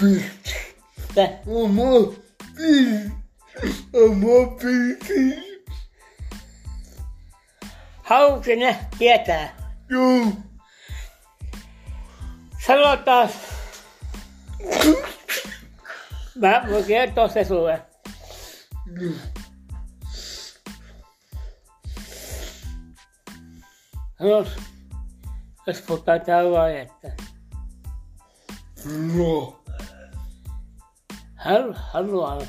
Mitä? Oma biisi. Oma biisi. Haluatko sinä tietää? Joo. Sanotaan. Mä voin kertoa se sulle. Jos, jos puhutaan tällä että No. हर हर द्वार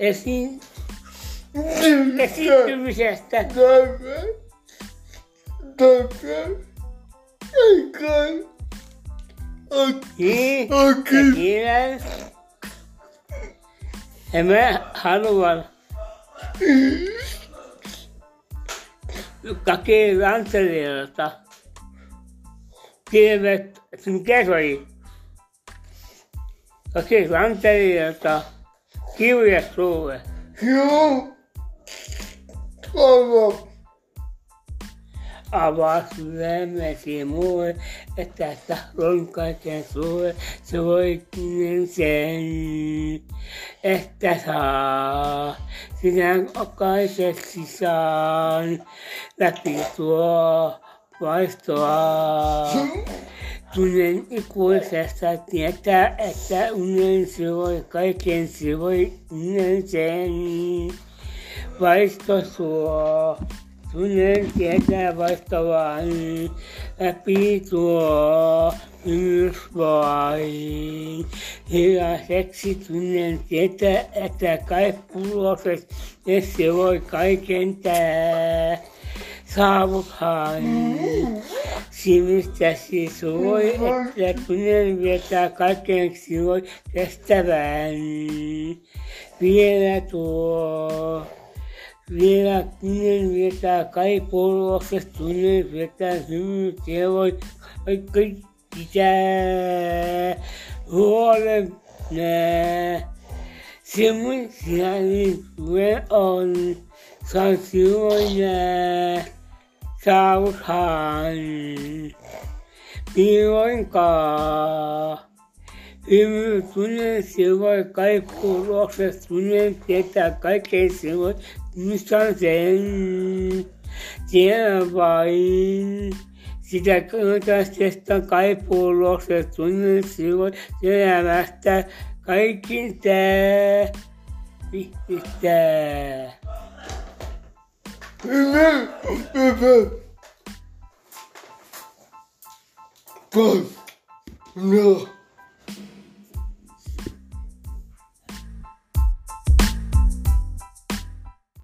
ऐसी ऐसी विशेषता। हमें हर बार काके रान चले रहता कि मैं संकेत भाई oli? Kaki Rantelijalta kirje sulle. Joo. Aivan. Avaa sydämesi mulle, että tahdon kaiken sulle. Se voittinen sen, että saa. Sinä okaiseksi saan läpi tuo vaistoa. Tunnen ikuisesta tietää, että unen se voi kaiken se voi unen sen. Vaisto suo. Tunnen tietää vaistavaan läpi tuo myös vain. Hilaiseksi tunnen tietää, että kai pulloset, ja se voi kaiken tää. Saavuthan simistäsi voi, että tunnen vietää kaiken voi kestävän. Vielä tuo. Vielä tunnen vietää kai puoluksesta tunnen vietää ja voi kaikki pitää huolen nää. Semmoin sielin tuen on, saan silloin nää saavuthan. Milloinkaan. Hymy tunnen silloin kai puoluksesta tunnen tietää kaiken silloin muistan sen. Tiedän vain. Sitä kantaisesta kai puoluksesta tunnen silloin elämästä kaikin tää. Pistää. Hyvä. que peuvent